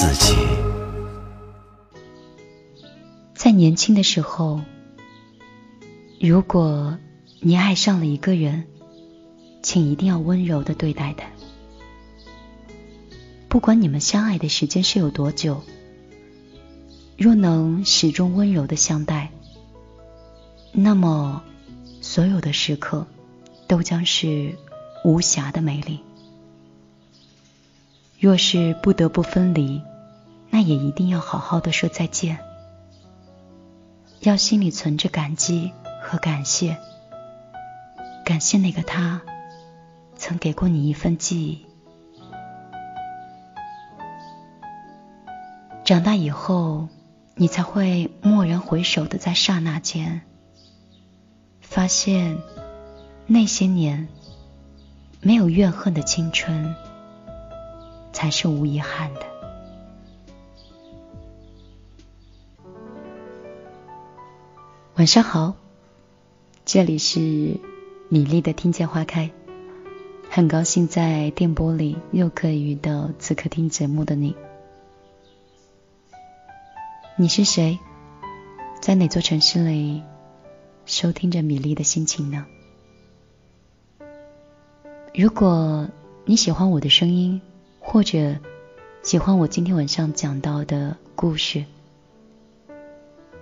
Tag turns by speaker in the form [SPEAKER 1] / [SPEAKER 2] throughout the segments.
[SPEAKER 1] 自己。
[SPEAKER 2] 在年轻的时候，如果你爱上了一个人，请一定要温柔的对待他。不管你们相爱的时间是有多久，若能始终温柔的相待，那么所有的时刻都将是无瑕的美丽。若是不得不分离，那也一定要好好的说再见。要心里存着感激和感谢，感谢那个他曾给过你一份记忆。长大以后，你才会蓦然回首的在刹那间，发现那些年没有怨恨的青春，才是无遗憾的。晚上好，这里是米粒的听见花开，很高兴在电波里又可以遇到此刻听节目的你。你是谁？在哪座城市里收听着米粒的心情呢？如果你喜欢我的声音，或者喜欢我今天晚上讲到的故事。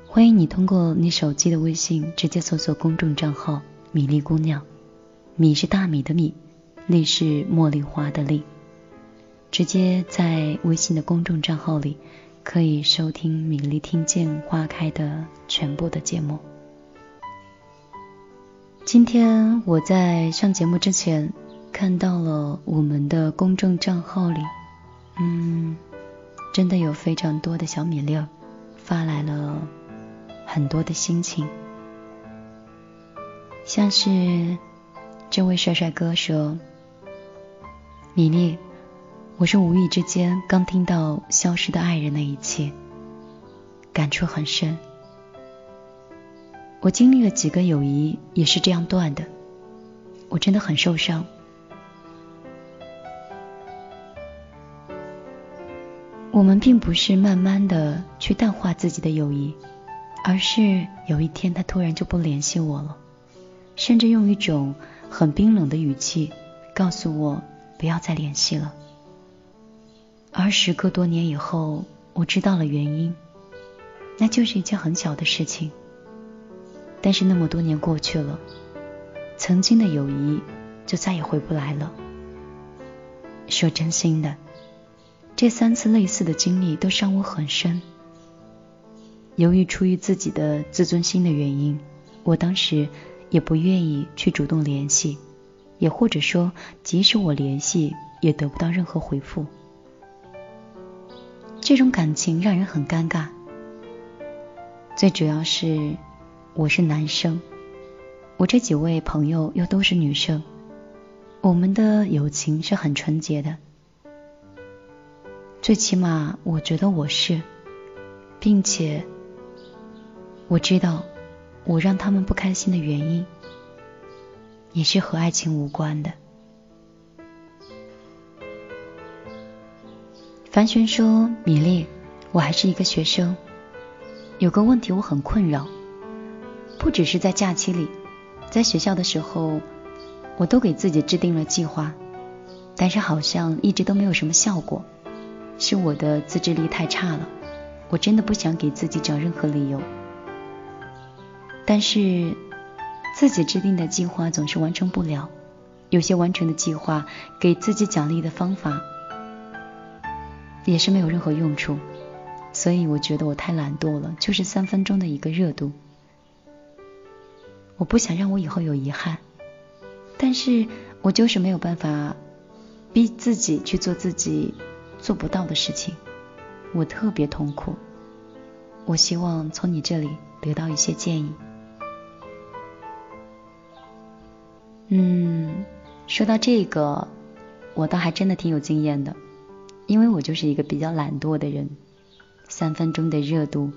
[SPEAKER 2] 欢迎你通过你手机的微信直接搜索公众账号“米粒姑娘”，米是大米的米，粒是茉莉花的粒。直接在微信的公众账号里可以收听米粒听见花开的全部的节目。今天我在上节目之前看到了我们的公众账号里，嗯，真的有非常多的小米粒儿发来了。很多的心情，像是这位帅帅哥说：“米粒，我是无意之间刚听到《消失的爱人》那一期，感触很深。我经历了几个友谊也是这样断的，我真的很受伤。我们并不是慢慢的去淡化自己的友谊。”而是有一天，他突然就不联系我了，甚至用一种很冰冷的语气告诉我不要再联系了。而时隔多年以后，我知道了原因，那就是一件很小的事情。但是那么多年过去了，曾经的友谊就再也回不来了。说真心的，这三次类似的经历都伤我很深。由于出于自己的自尊心的原因，我当时也不愿意去主动联系，也或者说，即使我联系，也得不到任何回复。这种感情让人很尴尬。最主要是我是男生，我这几位朋友又都是女生，我们的友情是很纯洁的，最起码我觉得我是，并且。我知道，我让他们不开心的原因，也是和爱情无关的。樊璇说：“米粒，我还是一个学生，有个问题我很困扰，不只是在假期里，在学校的时候，我都给自己制定了计划，但是好像一直都没有什么效果，是我的自制力太差了。我真的不想给自己找任何理由。”但是自己制定的计划总是完成不了，有些完成的计划给自己奖励的方法也是没有任何用处，所以我觉得我太懒惰了，就是三分钟的一个热度。我不想让我以后有遗憾，但是我就是没有办法逼自己去做自己做不到的事情，我特别痛苦。我希望从你这里得到一些建议。嗯，说到这个，我倒还真的挺有经验的，因为我就是一个比较懒惰的人，三分钟的热度，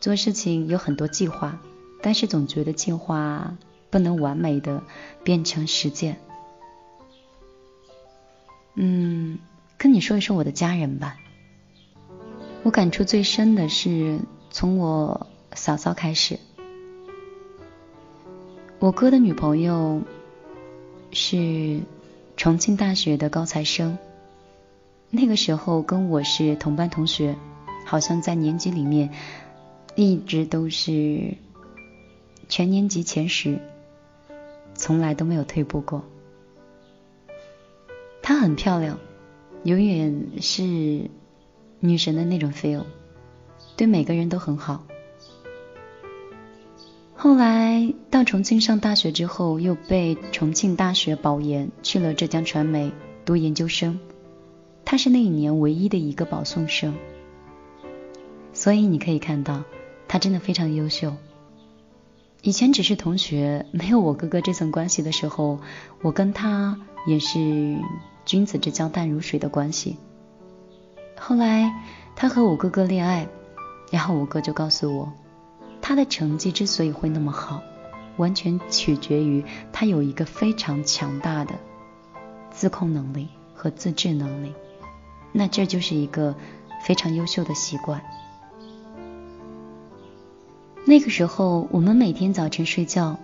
[SPEAKER 2] 做事情有很多计划。但是总觉得计划不能完美的变成实践。嗯，跟你说一说我的家人吧。我感触最深的是从我嫂嫂开始。我哥的女朋友是重庆大学的高材生，那个时候跟我是同班同学，好像在年级里面一直都是。全年级前十，从来都没有退步过。她很漂亮，永远是女神的那种 feel，对每个人都很好。后来到重庆上大学之后，又被重庆大学保研，去了浙江传媒读研究生。他是那一年唯一的一个保送生，所以你可以看到，他真的非常优秀。以前只是同学，没有我哥哥这层关系的时候，我跟他也是君子之交淡如水的关系。后来他和我哥哥恋爱，然后我哥就告诉我，他的成绩之所以会那么好，完全取决于他有一个非常强大的自控能力和自制能力，那这就是一个非常优秀的习惯。那个时候，我们每天早晨睡觉，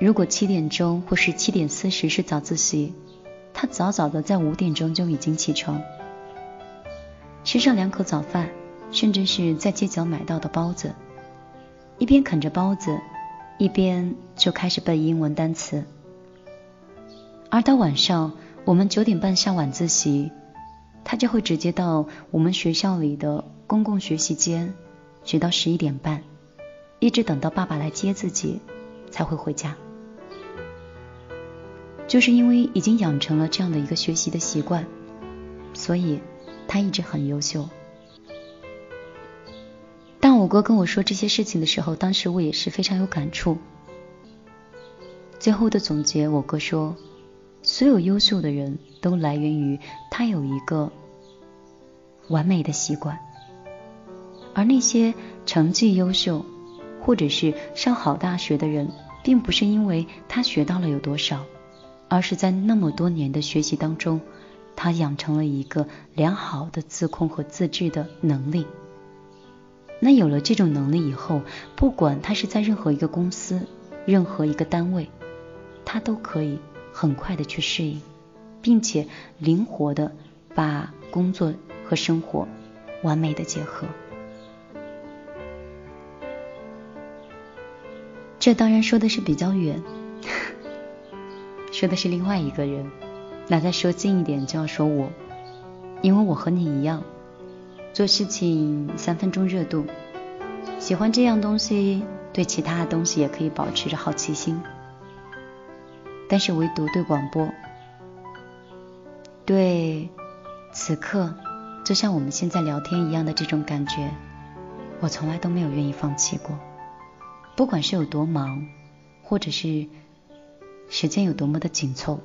[SPEAKER 2] 如果七点钟或是七点四十是早自习，他早早的在五点钟就已经起床，吃上两口早饭，甚至是在街角买到的包子，一边啃着包子，一边就开始背英文单词。而到晚上，我们九点半下晚自习，他就会直接到我们学校里的公共学习间，学到十一点半。一直等到爸爸来接自己，才会回家。就是因为已经养成了这样的一个学习的习惯，所以他一直很优秀。当我哥跟我说这些事情的时候，当时我也是非常有感触。最后的总结，我哥说，所有优秀的人都来源于他有一个完美的习惯，而那些成绩优秀。或者是上好大学的人，并不是因为他学到了有多少，而是在那么多年的学习当中，他养成了一个良好的自控和自制的能力。那有了这种能力以后，不管他是在任何一个公司、任何一个单位，他都可以很快的去适应，并且灵活的把工作和生活完美的结合。这当然说的是比较远，说的是另外一个人。那再说近一点，就要说我，因为我和你一样，做事情三分钟热度，喜欢这样东西，对其他的东西也可以保持着好奇心，但是唯独对广播，对此刻就像我们现在聊天一样的这种感觉，我从来都没有愿意放弃过。不管是有多忙，或者是时间有多么的紧凑，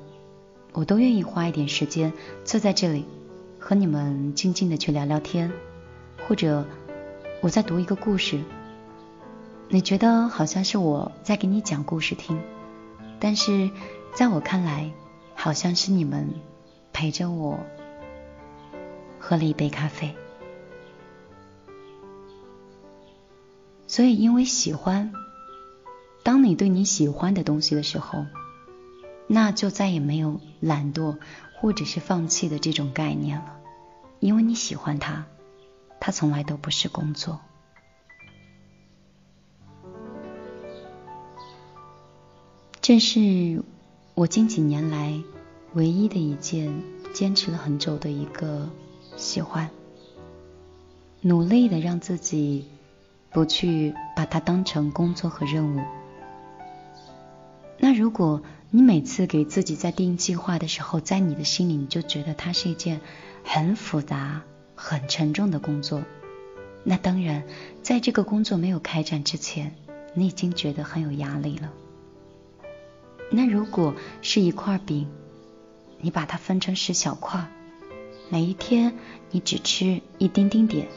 [SPEAKER 2] 我都愿意花一点时间坐在这里，和你们静静的去聊聊天，或者我在读一个故事，你觉得好像是我在给你讲故事听，但是在我看来，好像是你们陪着我喝了一杯咖啡，所以因为喜欢。当你对你喜欢的东西的时候，那就再也没有懒惰或者是放弃的这种概念了，因为你喜欢它，它从来都不是工作。这是我近几年来唯一的一件坚持了很久的一个喜欢，努力的让自己不去把它当成工作和任务。那如果你每次给自己在定计划的时候，在你的心里你就觉得它是一件很复杂、很沉重的工作，那当然，在这个工作没有开展之前，你已经觉得很有压力了。那如果是一块饼，你把它分成十小块，每一天你只吃一丁丁点，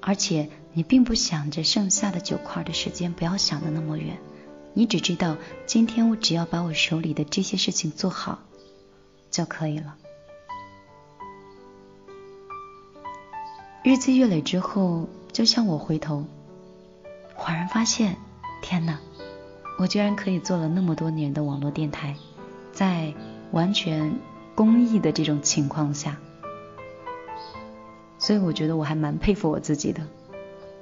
[SPEAKER 2] 而且你并不想着剩下的九块的时间，不要想的那么远，你只知道今天我只要把我手里的这些事情做好就可以了。日积月累之后，就像我回头，恍然发现，天哪，我居然可以做了那么多年的网络电台，在完全公益的这种情况下，所以我觉得我还蛮佩服我自己的。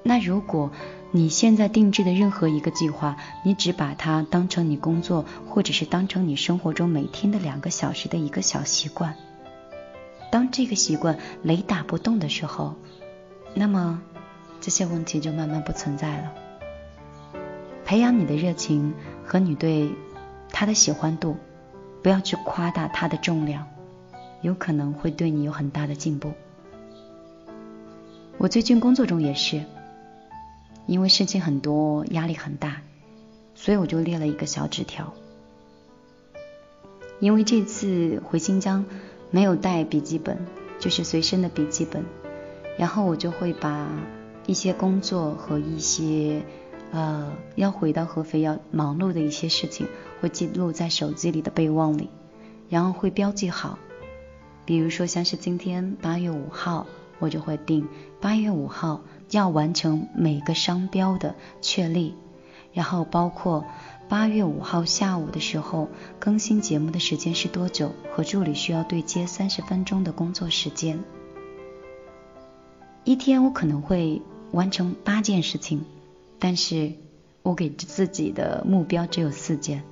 [SPEAKER 2] 那如果你现在定制的任何一个计划，你只把它当成你工作，或者是当成你生活中每天的两个小时的一个小习惯。当这个习惯雷打不动的时候，那么这些问题就慢慢不存在了。培养你的热情和你对他的喜欢度，不要去夸大他的重量，有可能会对你有很大的进步。我最近工作中也是，因为事情很多，压力很大，所以我就列了一个小纸条。因为这次回新疆。没有带笔记本，就是随身的笔记本，然后我就会把一些工作和一些呃要回到合肥要忙碌的一些事情，会记录在手机里的备忘里，然后会标记好。比如说像是今天八月五号，我就会定八月五号要完成每个商标的确立，然后包括。八月五号下午的时候，更新节目的时间是多久？和助理需要对接三十分钟的工作时间。一天我可能会完成八件事情，但是我给自己的目标只有四件，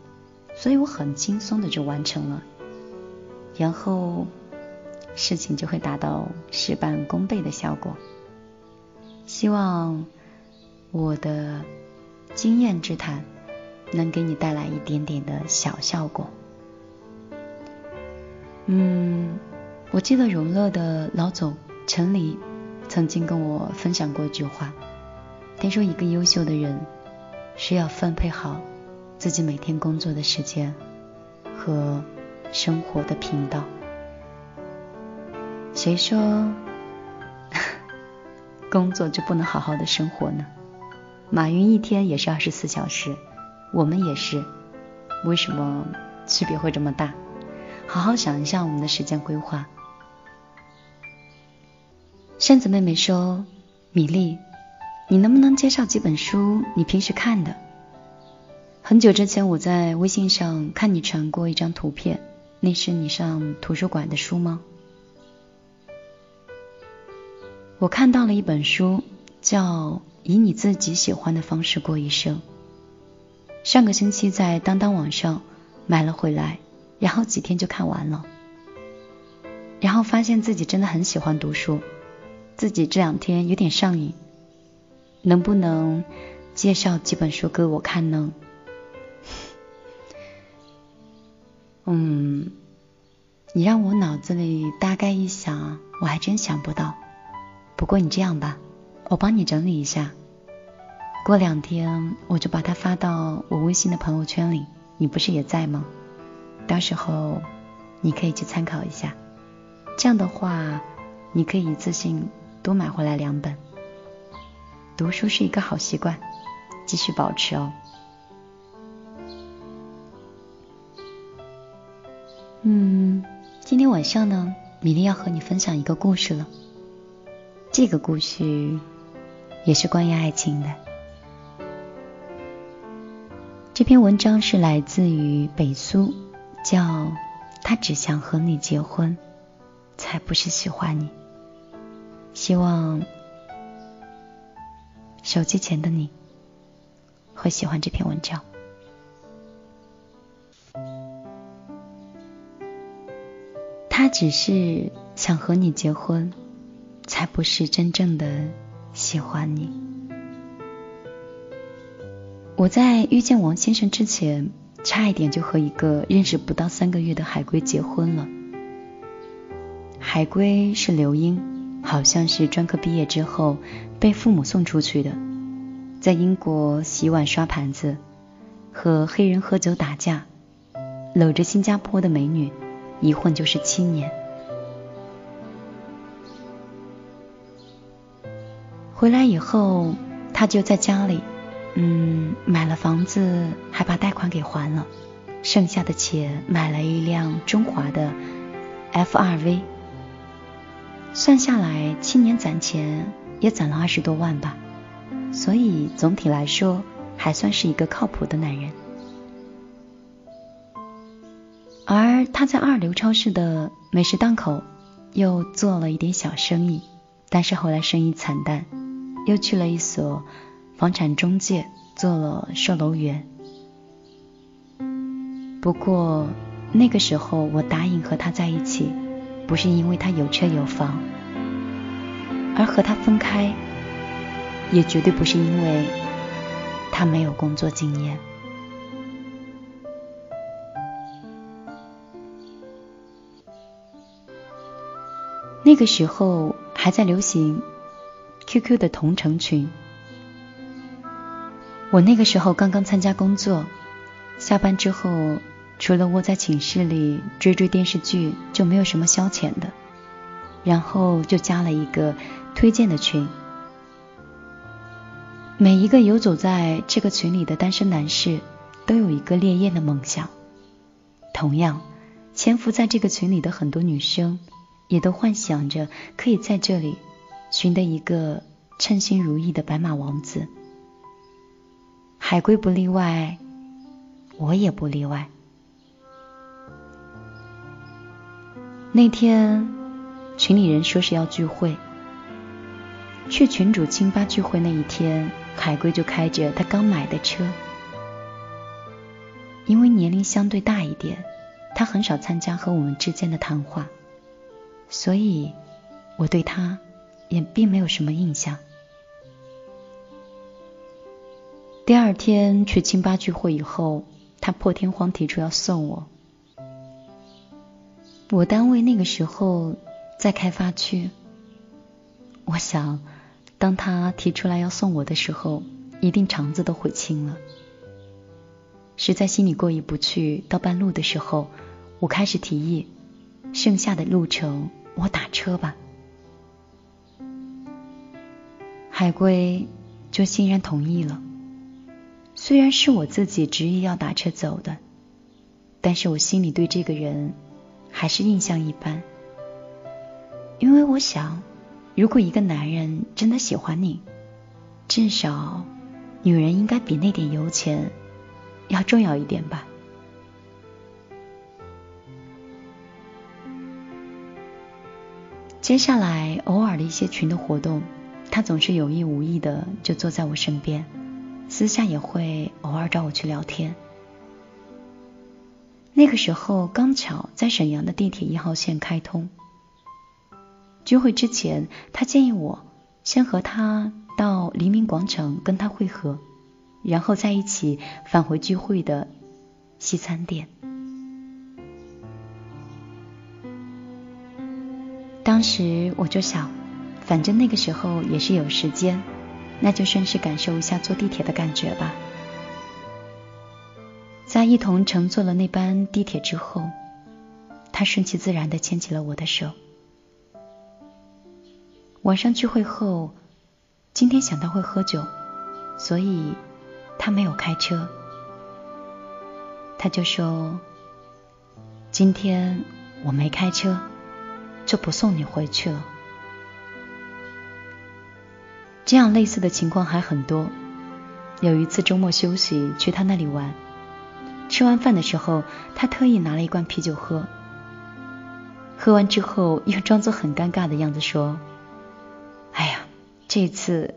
[SPEAKER 2] 所以我很轻松的就完成了，然后事情就会达到事半功倍的效果。希望我的经验之谈。能给你带来一点点的小效果。嗯，我记得永乐的老总陈黎曾经跟我分享过一句话，他说：“一个优秀的人需要分配好自己每天工作的时间和生活的频道。”谁说工作就不能好好的生活呢？马云一天也是二十四小时。我们也是，为什么区别会这么大？好好想一下我们的时间规划。扇子妹妹说：“米粒，你能不能介绍几本书你平时看的？”很久之前我在微信上看你传过一张图片，那是你上图书馆的书吗？我看到了一本书，叫《以你自己喜欢的方式过一生》。上个星期在当当网上买了回来，然后几天就看完了，然后发现自己真的很喜欢读书，自己这两天有点上瘾，能不能介绍几本书给我看呢？嗯，你让我脑子里大概一想，我还真想不到。不过你这样吧，我帮你整理一下。过两天我就把它发到我微信的朋友圈里，你不是也在吗？到时候你可以去参考一下。这样的话，你可以一次性多买回来两本。读书是一个好习惯，继续保持哦。嗯，今天晚上呢，米粒要和你分享一个故事了。这个故事也是关于爱情的。这篇文章是来自于北苏，叫他只想和你结婚，才不是喜欢你。希望手机前的你会喜欢这篇文章。他只是想和你结婚，才不是真正的喜欢你。我在遇见王先生之前，差一点就和一个认识不到三个月的海龟结婚了。海龟是刘英，好像是专科毕业之后被父母送出去的，在英国洗碗刷盘子，和黑人喝酒打架，搂着新加坡的美女，一混就是七年。回来以后，他就在家里。嗯，买了房子，还把贷款给还了，剩下的钱买了一辆中华的 F R V，算下来七年攒钱也攒了二十多万吧，所以总体来说还算是一个靠谱的男人。而他在二流超市的美食档口又做了一点小生意，但是后来生意惨淡，又去了一所。房产中介做了售楼员，不过那个时候我答应和他在一起，不是因为他有车有房，而和他分开，也绝对不是因为他没有工作经验。那个时候还在流行 QQ 的同城群。我那个时候刚刚参加工作，下班之后除了窝在寝室里追追电视剧，就没有什么消遣的，然后就加了一个推荐的群。每一个游走在这个群里的单身男士都有一个烈焰的梦想，同样潜伏在这个群里的很多女生也都幻想着可以在这里寻得一个称心如意的白马王子。海龟不例外，我也不例外。那天群里人说是要聚会，去群主清吧聚会那一天，海龟就开着他刚买的车。因为年龄相对大一点，他很少参加和我们之间的谈话，所以我对他也并没有什么印象。第二天去清吧聚会以后，他破天荒提出要送我。我单位那个时候在开发区，我想，当他提出来要送我的时候，一定肠子都悔青了。实在心里过意不去，到半路的时候，我开始提议，剩下的路程我打车吧。海龟就欣然同意了。虽然是我自己执意要打车走的，但是我心里对这个人还是印象一般。因为我想，如果一个男人真的喜欢你，至少女人应该比那点油钱要重要一点吧。接下来偶尔的一些群的活动，他总是有意无意的就坐在我身边。私下也会偶尔找我去聊天。那个时候刚巧在沈阳的地铁一号线开通。聚会之前，他建议我先和他到黎明广场跟他会合，然后在一起返回聚会的西餐店。当时我就想，反正那个时候也是有时间。那就顺势感受一下坐地铁的感觉吧。在一同乘坐了那班地铁之后，他顺其自然的牵起了我的手。晚上聚会后，今天想到会喝酒，所以他没有开车。他就说：“今天我没开车，就不送你回去了。”这样类似的情况还很多。有一次周末休息去他那里玩，吃完饭的时候，他特意拿了一罐啤酒喝。喝完之后又装作很尴尬的样子说：“哎呀，这次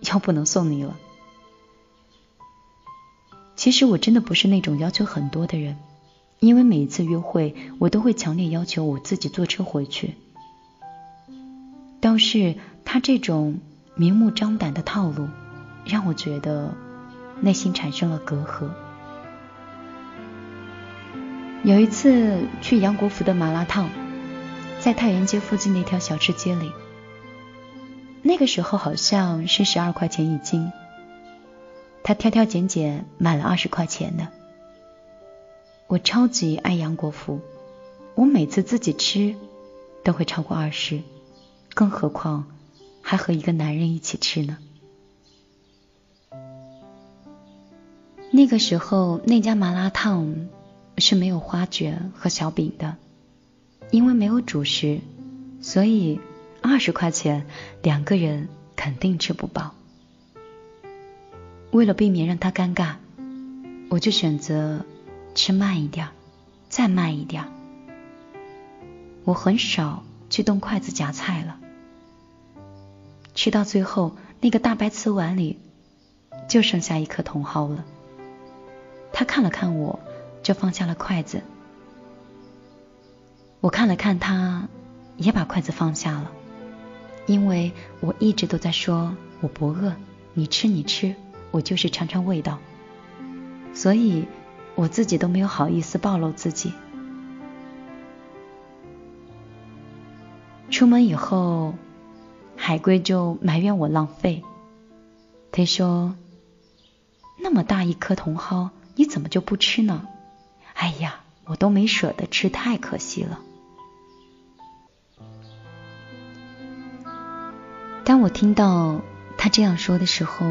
[SPEAKER 2] 又不能送你了。”其实我真的不是那种要求很多的人，因为每一次约会我都会强烈要求我自己坐车回去。倒是他这种。明目张胆的套路，让我觉得内心产生了隔阂。有一次去杨国福的麻辣烫，在太原街附近那条小吃街里，那个时候好像是十二块钱一斤，他挑挑拣拣买了二十块钱的。我超级爱杨国福，我每次自己吃都会超过二十，更何况还和一个男人一起吃呢。那个时候那家麻辣烫是没有花卷和小饼的，因为没有主食，所以二十块钱两个人肯定吃不饱。为了避免让他尴尬，我就选择。吃慢一点，再慢一点。我很少去动筷子夹菜了。吃到最后，那个大白瓷碗里就剩下一颗茼蒿了。他看了看我，就放下了筷子。我看了看他，也把筷子放下了。因为我一直都在说我不饿，你吃你吃，我就是尝尝味道。所以。我自己都没有好意思暴露自己。出门以后，海龟就埋怨我浪费。他说：“那么大一颗茼蒿，你怎么就不吃呢？”哎呀，我都没舍得吃，太可惜了。当我听到他这样说的时候，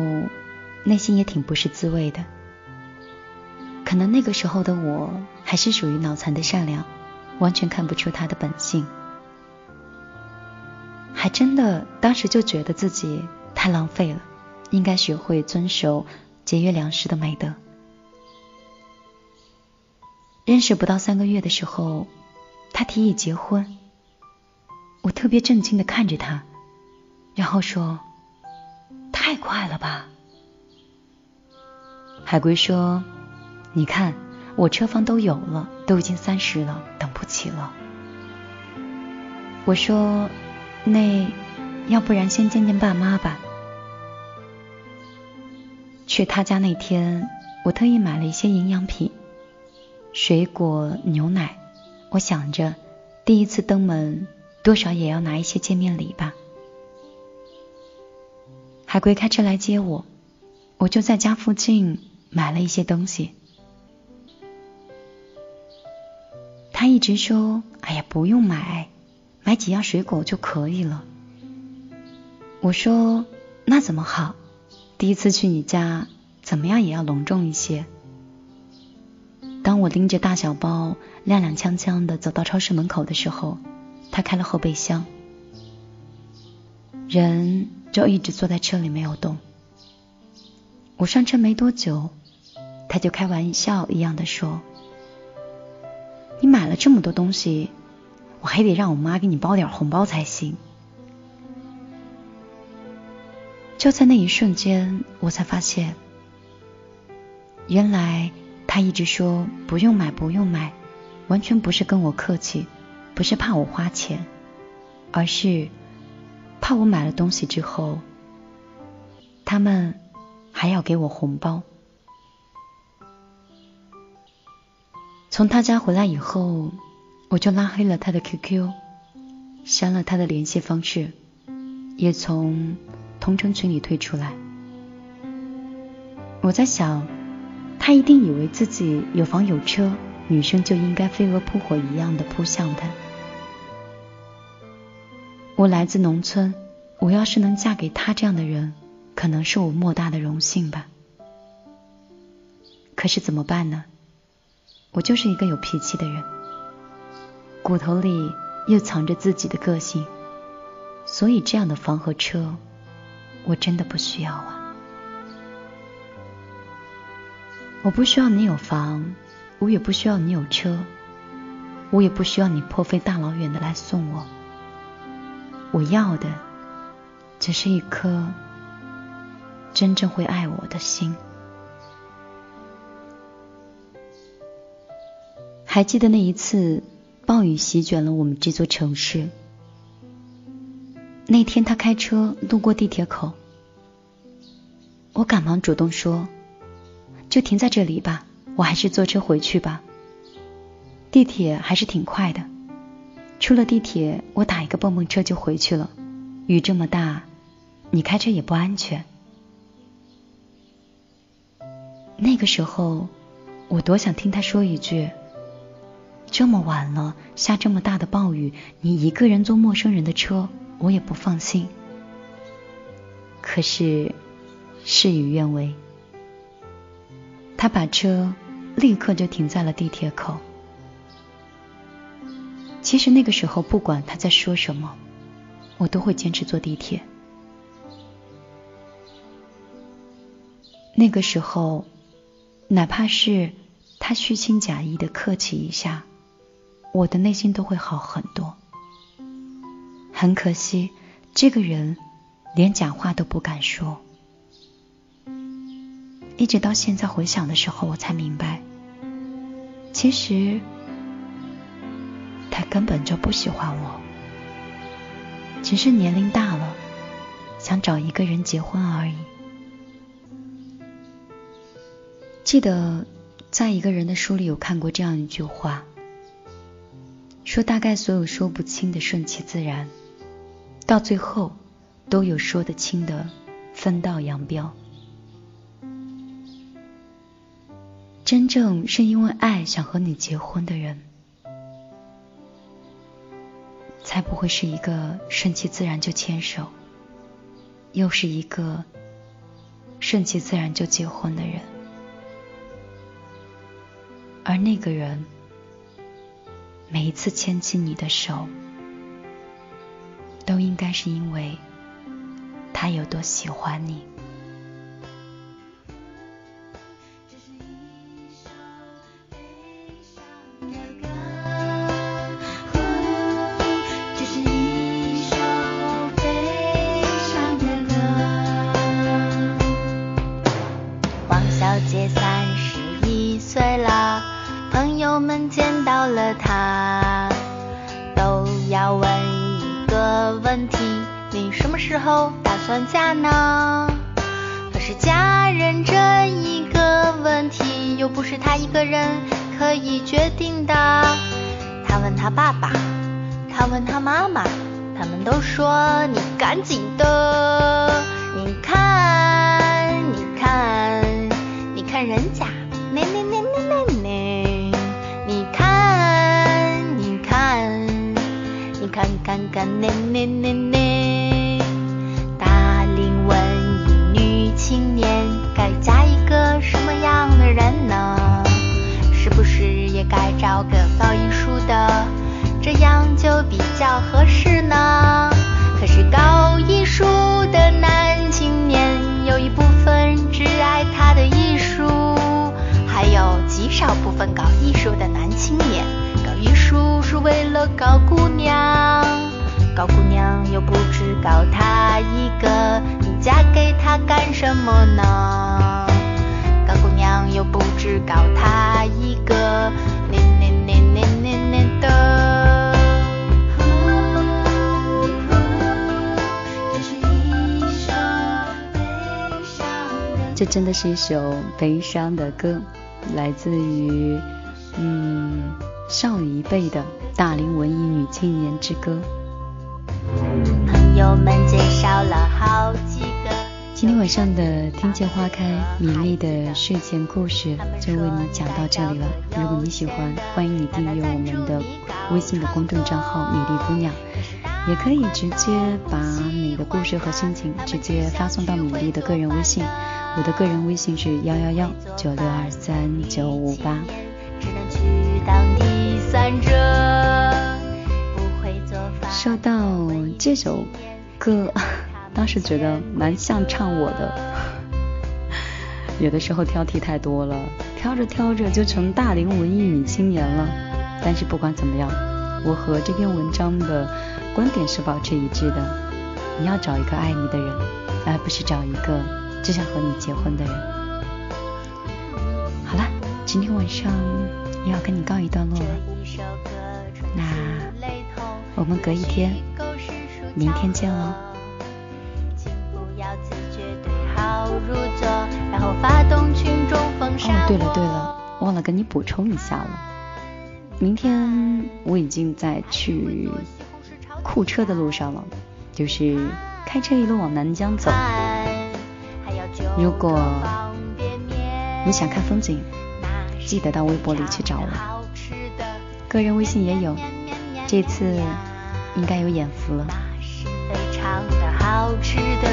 [SPEAKER 2] 内心也挺不是滋味的。可能那个时候的我还是属于脑残的善良，完全看不出他的本性，还真的当时就觉得自己太浪费了，应该学会遵守节约粮食的美德。认识不到三个月的时候，他提议结婚，我特别震惊的看着他，然后说：“太快了吧？”海龟说。你看，我车房都有了，都已经三十了，等不起了。我说，那要不然先见见爸妈吧。去他家那天，我特意买了一些营养品，水果、牛奶。我想着，第一次登门，多少也要拿一些见面礼吧。海龟开车来接我，我就在家附近买了一些东西。他一直说：“哎呀，不用买，买几样水果就可以了。”我说：“那怎么好？第一次去你家，怎么样也要隆重一些。”当我拎着大小包踉踉跄跄的走到超市门口的时候，他开了后备箱，人就一直坐在车里没有动。我上车没多久，他就开玩笑一样的说。你买了这么多东西，我还得让我妈给你包点红包才行。就在那一瞬间，我才发现，原来他一直说不用买，不用买，完全不是跟我客气，不是怕我花钱，而是怕我买了东西之后，他们还要给我红包。从他家回来以后，我就拉黑了他的 QQ，删了他的联系方式，也从同城群里退出来。我在想，他一定以为自己有房有车，女生就应该飞蛾扑火一样的扑向他。我来自农村，我要是能嫁给他这样的人，可能是我莫大的荣幸吧。可是怎么办呢？我就是一个有脾气的人，骨头里又藏着自己的个性，所以这样的房和车，我真的不需要啊！我不需要你有房，我也不需要你有车，我也不需要你破费大老远的来送我。我要的，只是一颗真正会爱我的心。还记得那一次暴雨席卷了我们这座城市。那天他开车路过地铁口，我赶忙主动说：“就停在这里吧，我还是坐车回去吧。”地铁还是挺快的。出了地铁，我打一个蹦蹦车就回去了。雨这么大，你开车也不安全。那个时候，我多想听他说一句：“这么晚了，下这么大的暴雨，你一个人坐陌生人的车，我也不放心。”可是事与愿违，他把车立刻就停在了地铁口。其实那个时候，不管他在说什么，我都会坚持坐地铁。那个时候。哪怕是他虚情假意的客气一下，我的内心都会好很多。很可惜，这个人连讲话都不敢说。一直到现在回想的时候，我才明白，其实他根本就不喜欢我，只是年龄大了，想找一个人结婚而已。记得在一个人的书里有看过这样一句话，说大概所有说不清的顺其自然，到最后都有说得清的分道扬镳。真正是因为爱想和你结婚的人，才不会是一个顺其自然就牵手，又是一个顺其自然就结婚的人。而那个人，每一次牵起你的手，都应该是因为他有多喜欢你。
[SPEAKER 3] 看看
[SPEAKER 2] 是一首悲伤的歌，来自于嗯少女一辈的大龄文艺女青年之歌。
[SPEAKER 3] 朋友们介绍了好几个。
[SPEAKER 2] 今天晚上的听见花开米粒的睡前故事就为你讲到这里了。如果你喜欢，欢迎你订阅我们的微信的公众账号米粒姑娘，也可以直接把你的故事和心情直接发送到米粒的个人微信。我的个人微信是幺幺幺九六二三九五八。说到这首歌，当时觉得蛮像唱我的。有的时候挑剔太多了，挑着挑着就成大龄文艺女青年了。但是不管怎么样，我和这篇文章的观点是保持一致的。你要找一个爱你的人，而不是找一个。只想和你结婚的人。好了，今天晚上又要跟你告一段落了。那我们隔一天，明天见喽。哦，对了对了，忘了跟你补充一下了。明天我已经在去库车的路上了，就是开车一路往南疆走。如果你想看风景，记得到微博里去找我，个人微信也有，这次应该有眼福了。
[SPEAKER 3] 非常的好吃的，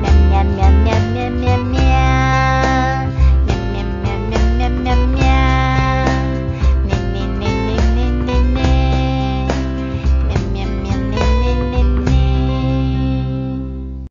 [SPEAKER 3] 面面面面面面面。